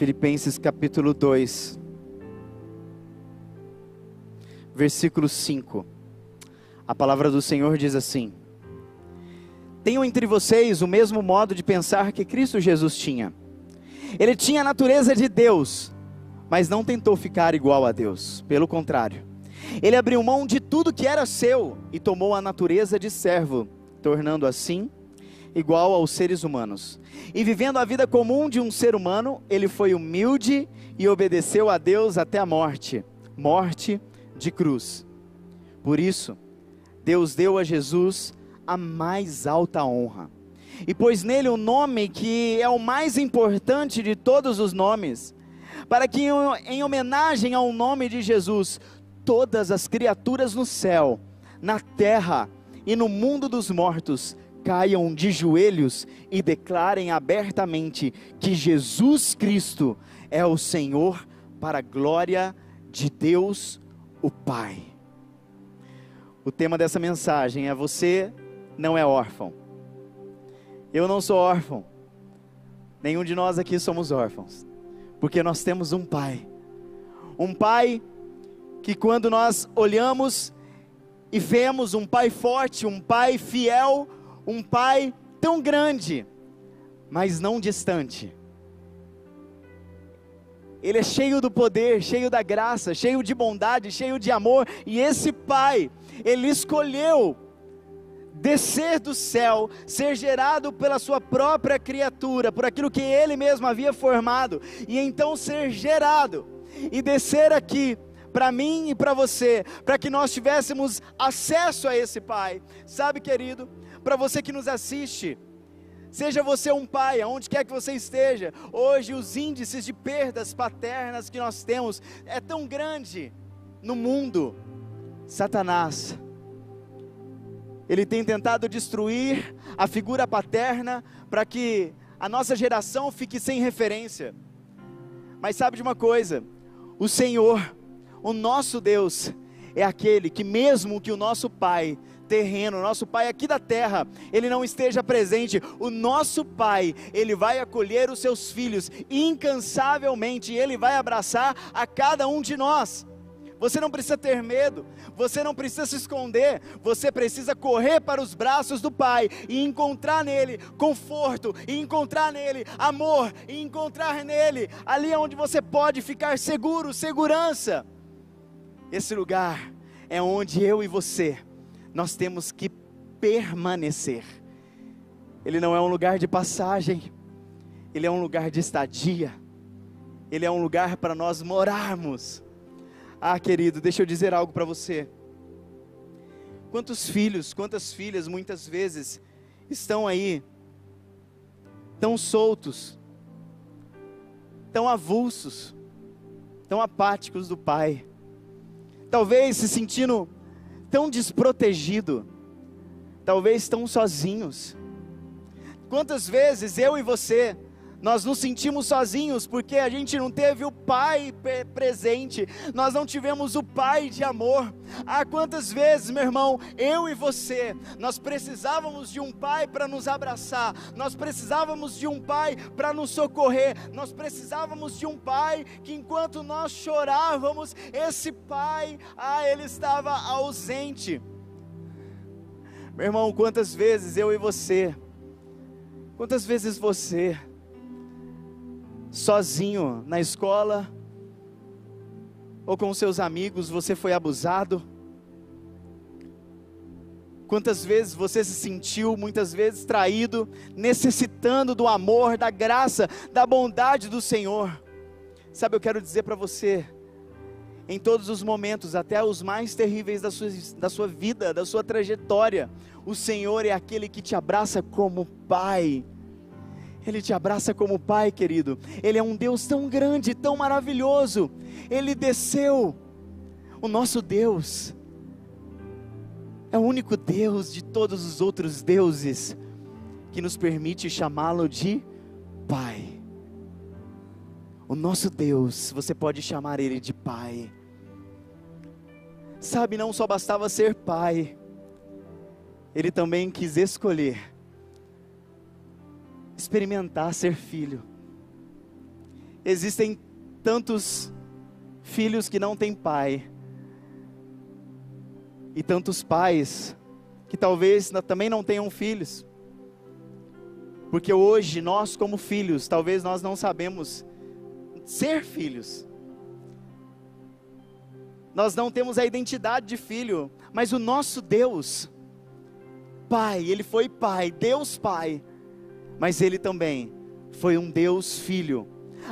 Filipenses capítulo 2, versículo 5. A palavra do Senhor diz assim: Tenham entre vocês o mesmo modo de pensar que Cristo Jesus tinha. Ele tinha a natureza de Deus, mas não tentou ficar igual a Deus. Pelo contrário, ele abriu mão de tudo que era seu e tomou a natureza de servo, tornando assim igual aos seres humanos. E vivendo a vida comum de um ser humano, ele foi humilde e obedeceu a Deus até a morte morte de cruz. Por isso, Deus deu a Jesus a mais alta honra. E pôs nele o um nome que é o mais importante de todos os nomes, para que, em homenagem ao nome de Jesus, todas as criaturas no céu, na terra e no mundo dos mortos caiam de joelhos e declarem abertamente que Jesus Cristo é o Senhor para a glória de Deus, o Pai. O tema dessa mensagem é: Você não é órfão. Eu não sou órfão. Nenhum de nós aqui somos órfãos. Porque nós temos um Pai. Um Pai que, quando nós olhamos e vemos um Pai forte, um Pai fiel, um Pai tão grande, mas não distante. Ele é cheio do poder, cheio da graça, cheio de bondade, cheio de amor, e esse Pai, ele escolheu descer do céu, ser gerado pela sua própria criatura, por aquilo que ele mesmo havia formado, e então ser gerado e descer aqui para mim e para você, para que nós tivéssemos acesso a esse Pai. Sabe, querido, para você que nos assiste, seja você um pai, aonde quer que você esteja, hoje os índices de perdas paternas que nós temos é tão grande no mundo. Satanás, ele tem tentado destruir a figura paterna para que a nossa geração fique sem referência. Mas sabe de uma coisa? O Senhor, o nosso Deus, é aquele que, mesmo que o nosso pai terreno, nosso Pai aqui da terra, Ele não esteja presente, o nosso Pai, Ele vai acolher os seus filhos incansavelmente, Ele vai abraçar a cada um de nós. Você não precisa ter medo, você não precisa se esconder, você precisa correr para os braços do Pai e encontrar nele conforto, e encontrar nele amor, e encontrar nele ali onde você pode ficar seguro, segurança. Esse lugar é onde eu e você nós temos que permanecer. Ele não é um lugar de passagem, ele é um lugar de estadia, ele é um lugar para nós morarmos. Ah, querido, deixa eu dizer algo para você. Quantos filhos, quantas filhas muitas vezes estão aí, tão soltos, tão avulsos, tão apáticos do Pai, talvez se sentindo tão desprotegido, talvez tão sozinhos. Quantas vezes eu e você nós nos sentimos sozinhos porque a gente não teve o Pai presente, nós não tivemos o Pai de amor. Ah, quantas vezes, meu irmão, eu e você, nós precisávamos de um Pai para nos abraçar, nós precisávamos de um Pai para nos socorrer, nós precisávamos de um Pai que enquanto nós chorávamos, esse Pai, ah, ele estava ausente. Meu irmão, quantas vezes eu e você, quantas vezes você, sozinho na escola ou com seus amigos, você foi abusado? Quantas vezes você se sentiu, muitas vezes traído, necessitando do amor, da graça, da bondade do Senhor? Sabe, eu quero dizer para você, em todos os momentos, até os mais terríveis da sua, da sua vida, da sua trajetória, o Senhor é aquele que te abraça como Pai ele te abraça como pai, querido. Ele é um Deus tão grande, tão maravilhoso. Ele desceu. O nosso Deus é o único Deus de todos os outros deuses que nos permite chamá-lo de Pai. O nosso Deus, você pode chamar Ele de Pai. Sabe, não só bastava ser Pai, Ele também quis escolher experimentar ser filho. Existem tantos filhos que não têm pai, e tantos pais que talvez também não tenham filhos, porque hoje nós, como filhos, talvez nós não sabemos ser filhos, nós não temos a identidade de filho, mas o nosso Deus, Pai, Ele foi Pai, Deus Pai, mas Ele também foi um Deus Filho.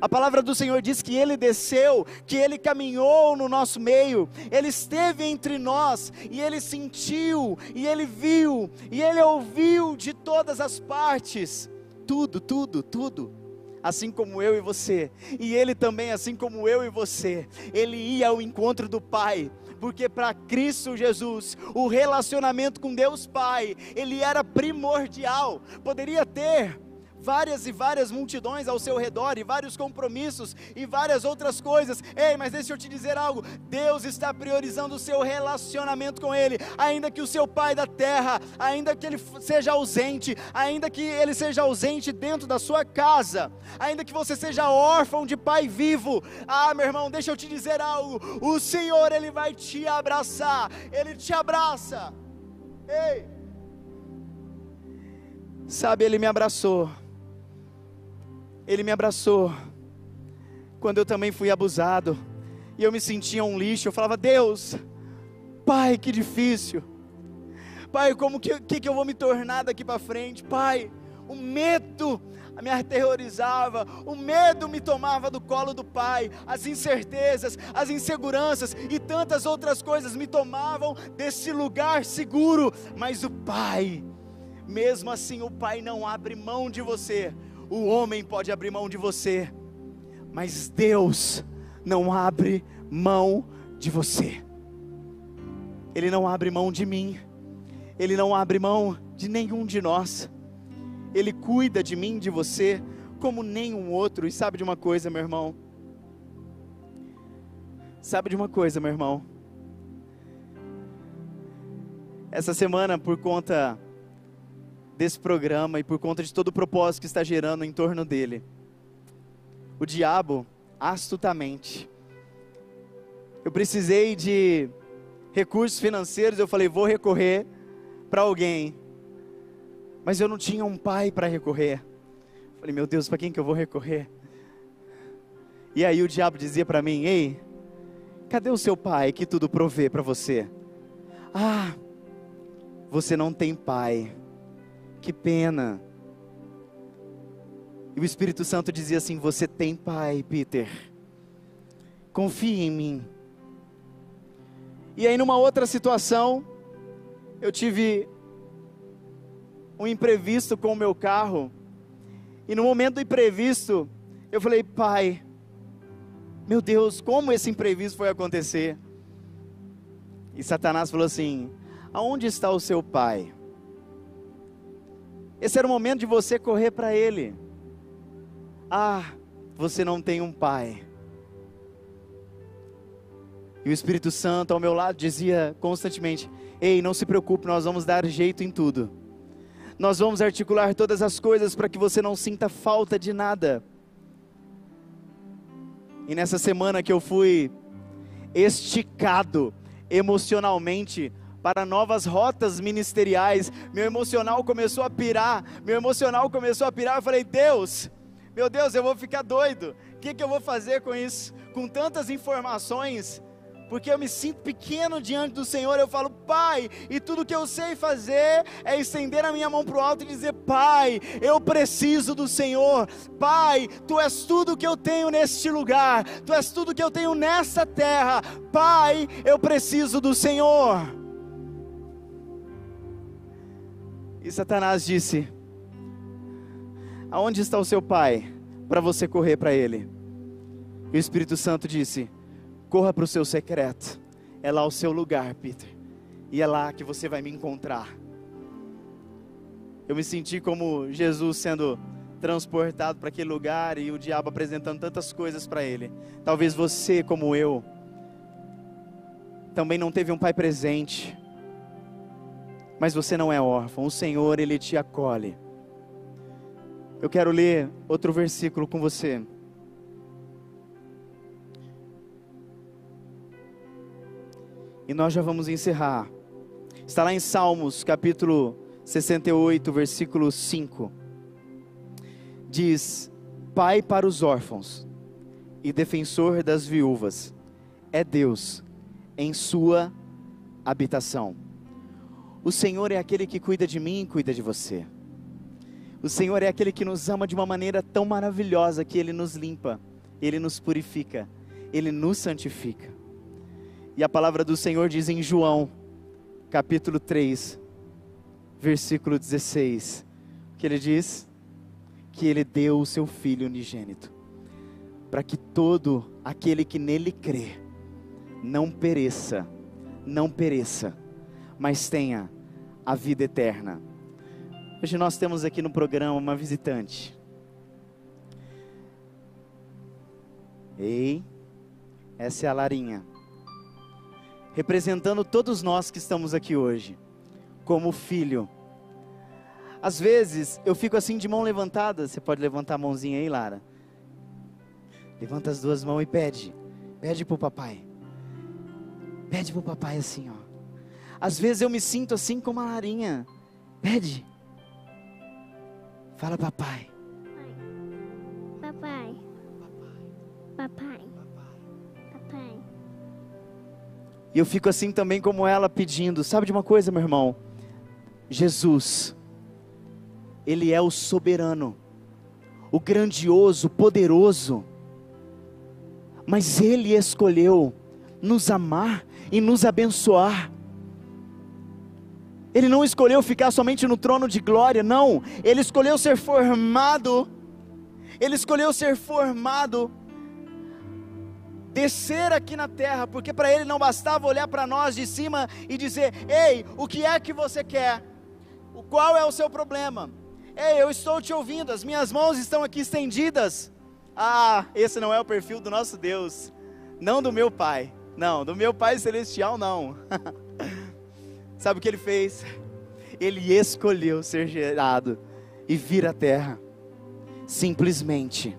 A palavra do Senhor diz que Ele desceu, que Ele caminhou no nosso meio, Ele esteve entre nós, e Ele sentiu, e Ele viu, e Ele ouviu de todas as partes, tudo, tudo, tudo assim como eu e você, e ele também, assim como eu e você, ele ia ao encontro do Pai, porque para Cristo Jesus, o relacionamento com Deus Pai, ele era primordial. Poderia ter várias e várias multidões ao seu redor, e vários compromissos, e várias outras coisas. Ei, mas deixa eu te dizer algo: Deus está priorizando o seu relacionamento com Ele, ainda que o seu pai da terra, ainda que ele seja ausente, ainda que ele seja ausente dentro da sua casa, ainda que você seja órfão de pai vivo. Ah, meu irmão, deixa eu te dizer algo: o Senhor, Ele vai te abraçar, Ele te abraça. Ei, sabe, Ele me abraçou ele me abraçou. Quando eu também fui abusado e eu me sentia um lixo, eu falava: Deus, Pai, que difícil. Pai, como que, que, que eu vou me tornar daqui para frente? Pai, o medo me aterrorizava, o medo me tomava do colo do Pai, as incertezas, as inseguranças e tantas outras coisas me tomavam desse lugar seguro, mas o Pai, mesmo assim, o Pai não abre mão de você, o homem pode abrir mão de você, mas Deus não abre mão de você. Ele não abre mão de mim. Ele não abre mão de nenhum de nós. Ele cuida de mim, de você, como nenhum outro. E sabe de uma coisa, meu irmão? Sabe de uma coisa, meu irmão? Essa semana, por conta desse programa e por conta de todo o propósito que está gerando em torno dele. O diabo, astutamente, eu precisei de recursos financeiros, eu falei, vou recorrer para alguém, mas eu não tinha um pai para recorrer. Falei, meu Deus, para quem que eu vou recorrer? E aí o diabo dizia para mim, ei, cadê o seu pai que tudo provê para você? Ah, você não tem pai que pena. E o Espírito Santo dizia assim: Você tem pai, Peter. Confie em mim. E aí, numa outra situação, eu tive um imprevisto com o meu carro. E no momento do imprevisto, eu falei: Pai, meu Deus, como esse imprevisto foi acontecer? E Satanás falou assim: Aonde está o seu pai? Esse era o momento de você correr para Ele. Ah, você não tem um pai. E o Espírito Santo ao meu lado dizia constantemente: Ei, não se preocupe, nós vamos dar jeito em tudo. Nós vamos articular todas as coisas para que você não sinta falta de nada. E nessa semana que eu fui esticado emocionalmente para novas rotas ministeriais. Meu emocional começou a pirar, meu emocional começou a pirar. Eu falei, Deus, meu Deus, eu vou ficar doido. O que, que eu vou fazer com isso? Com tantas informações, porque eu me sinto pequeno diante do Senhor. Eu falo, Pai, e tudo que eu sei fazer é estender a minha mão para o alto e dizer: Pai, eu preciso do Senhor. Pai, Tu és tudo que eu tenho neste lugar, Tu és tudo que eu tenho nessa terra. Pai, eu preciso do Senhor. E Satanás disse: Aonde está o seu pai para você correr para ele? E o Espírito Santo disse: Corra para o seu secreto. É lá o seu lugar, Peter. E é lá que você vai me encontrar. Eu me senti como Jesus sendo transportado para aquele lugar e o diabo apresentando tantas coisas para ele. Talvez você, como eu, também não teve um pai presente mas você não é órfão, o Senhor, Ele te acolhe. Eu quero ler outro versículo com você. E nós já vamos encerrar. Está lá em Salmos, capítulo 68, versículo 5. Diz: Pai para os órfãos e defensor das viúvas é Deus em sua habitação. O Senhor é aquele que cuida de mim e cuida de você. O Senhor é aquele que nos ama de uma maneira tão maravilhosa que Ele nos limpa, Ele nos purifica, Ele nos santifica. E a palavra do Senhor diz em João, capítulo 3, versículo 16, que Ele diz que Ele deu o seu Filho unigênito, para que todo aquele que nele crê, não pereça, não pereça, mas tenha a vida eterna. Hoje nós temos aqui no programa uma visitante. Ei, essa é a Larinha. Representando todos nós que estamos aqui hoje, como filho. Às vezes eu fico assim de mão levantada. Você pode levantar a mãozinha aí, Lara. Levanta as duas mãos e pede. Pede para o papai. Pede para o papai assim, ó. Às vezes eu me sinto assim como a Larinha. Pede. Fala, papai. Papai. Papai. Papai. E eu fico assim também como ela pedindo. Sabe de uma coisa, meu irmão? Jesus, Ele é o soberano, o grandioso, poderoso. Mas Ele escolheu nos amar e nos abençoar. Ele não escolheu ficar somente no trono de glória, não. Ele escolheu ser formado. Ele escolheu ser formado. Descer aqui na terra, porque para ele não bastava olhar para nós de cima e dizer: Ei, o que é que você quer? O qual é o seu problema? Ei, eu estou te ouvindo, as minhas mãos estão aqui estendidas. Ah, esse não é o perfil do nosso Deus, não do meu Pai, não, do meu Pai Celestial, não. Sabe o que ele fez? Ele escolheu ser gerado e vir à terra, simplesmente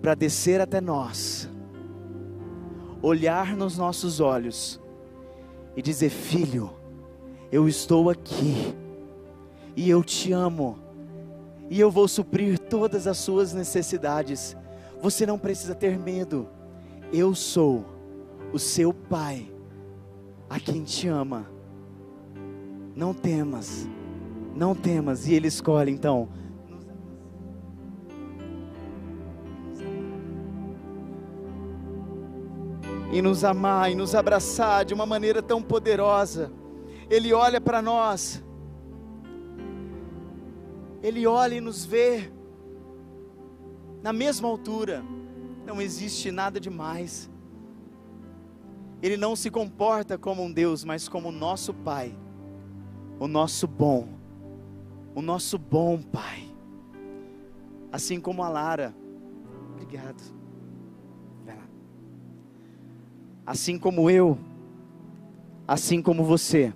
para descer até nós, olhar nos nossos olhos e dizer: Filho, eu estou aqui e eu te amo e eu vou suprir todas as suas necessidades. Você não precisa ter medo, eu sou o seu Pai a quem te ama. Não temas, não temas. E Ele escolhe então. E nos amar e nos abraçar de uma maneira tão poderosa. Ele olha para nós. Ele olha e nos vê na mesma altura. Não existe nada demais. Ele não se comporta como um Deus, mas como o nosso Pai, o nosso bom, o nosso bom Pai. Assim como a Lara, obrigado. Assim como eu, assim como você.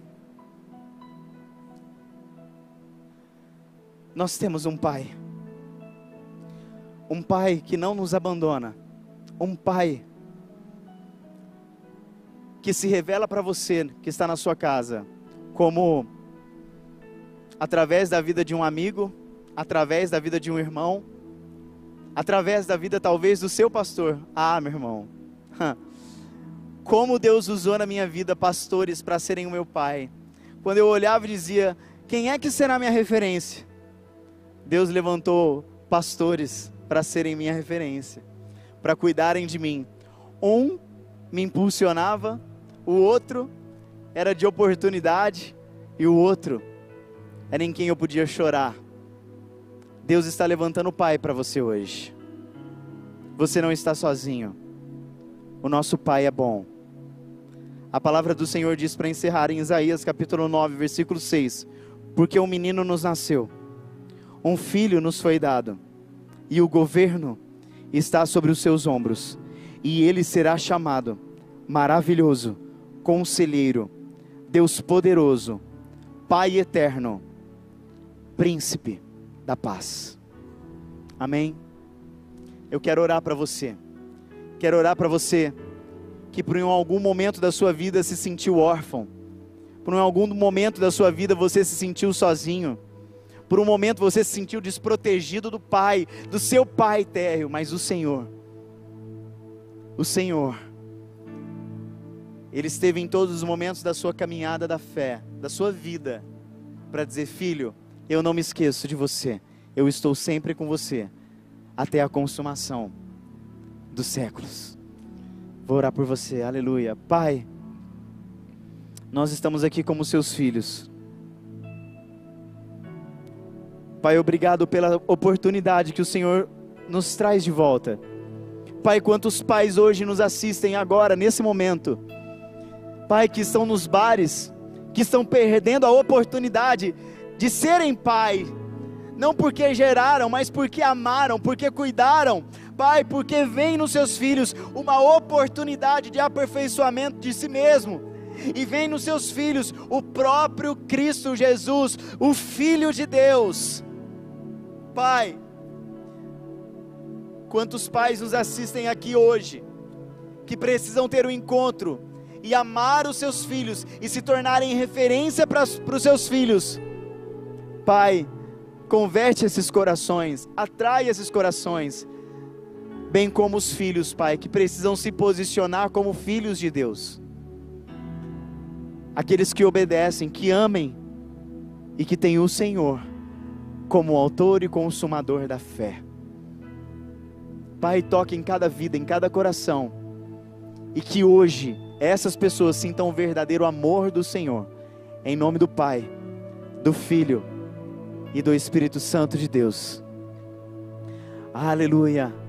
Nós temos um Pai, um Pai que não nos abandona, um Pai que se revela para você que está na sua casa, como através da vida de um amigo, através da vida de um irmão, através da vida talvez do seu pastor. Ah, meu irmão, como Deus usou na minha vida pastores para serem o meu pai. Quando eu olhava e dizia: Quem é que será minha referência? Deus levantou pastores para serem minha referência, para cuidarem de mim. Um me impulsionava, o outro era de oportunidade e o outro era em quem eu podia chorar. Deus está levantando o Pai para você hoje. Você não está sozinho. O nosso Pai é bom. A palavra do Senhor diz para encerrar em Isaías capítulo 9, versículo 6: Porque um menino nos nasceu, um filho nos foi dado, e o governo está sobre os seus ombros, e ele será chamado Maravilhoso Conselheiro, Deus poderoso, Pai eterno, Príncipe da paz. Amém? Eu quero orar para você. Quero orar para você que por algum momento da sua vida se sentiu órfão, por algum momento da sua vida você se sentiu sozinho, por um momento você se sentiu desprotegido do Pai, do seu Pai térreo, mas o Senhor, o Senhor, Ele esteve em todos os momentos da sua caminhada da fé, da sua vida, para dizer: Filho, eu não me esqueço de você, eu estou sempre com você, até a consumação dos séculos. Vou orar por você, aleluia. Pai, nós estamos aqui como seus filhos. Pai, obrigado pela oportunidade que o Senhor nos traz de volta. Pai, quantos pais hoje nos assistem agora, nesse momento. Pai, que estão nos bares, que estão perdendo a oportunidade de serem pai, não porque geraram, mas porque amaram, porque cuidaram. Pai, porque vem nos seus filhos uma oportunidade de aperfeiçoamento de si mesmo. E vem nos seus filhos o próprio Cristo Jesus, o Filho de Deus. Pai, quantos pais nos assistem aqui hoje, que precisam ter um encontro e amar os seus filhos e se tornarem referência para os seus filhos. Pai, Converte esses corações, atrai esses corações, bem como os filhos, Pai, que precisam se posicionar como filhos de Deus. Aqueles que obedecem, que amem e que têm o Senhor como autor e consumador da fé. Pai, toque em cada vida, em cada coração, e que hoje essas pessoas sintam o verdadeiro amor do Senhor, em nome do Pai, do Filho e do Espírito Santo de Deus. Aleluia.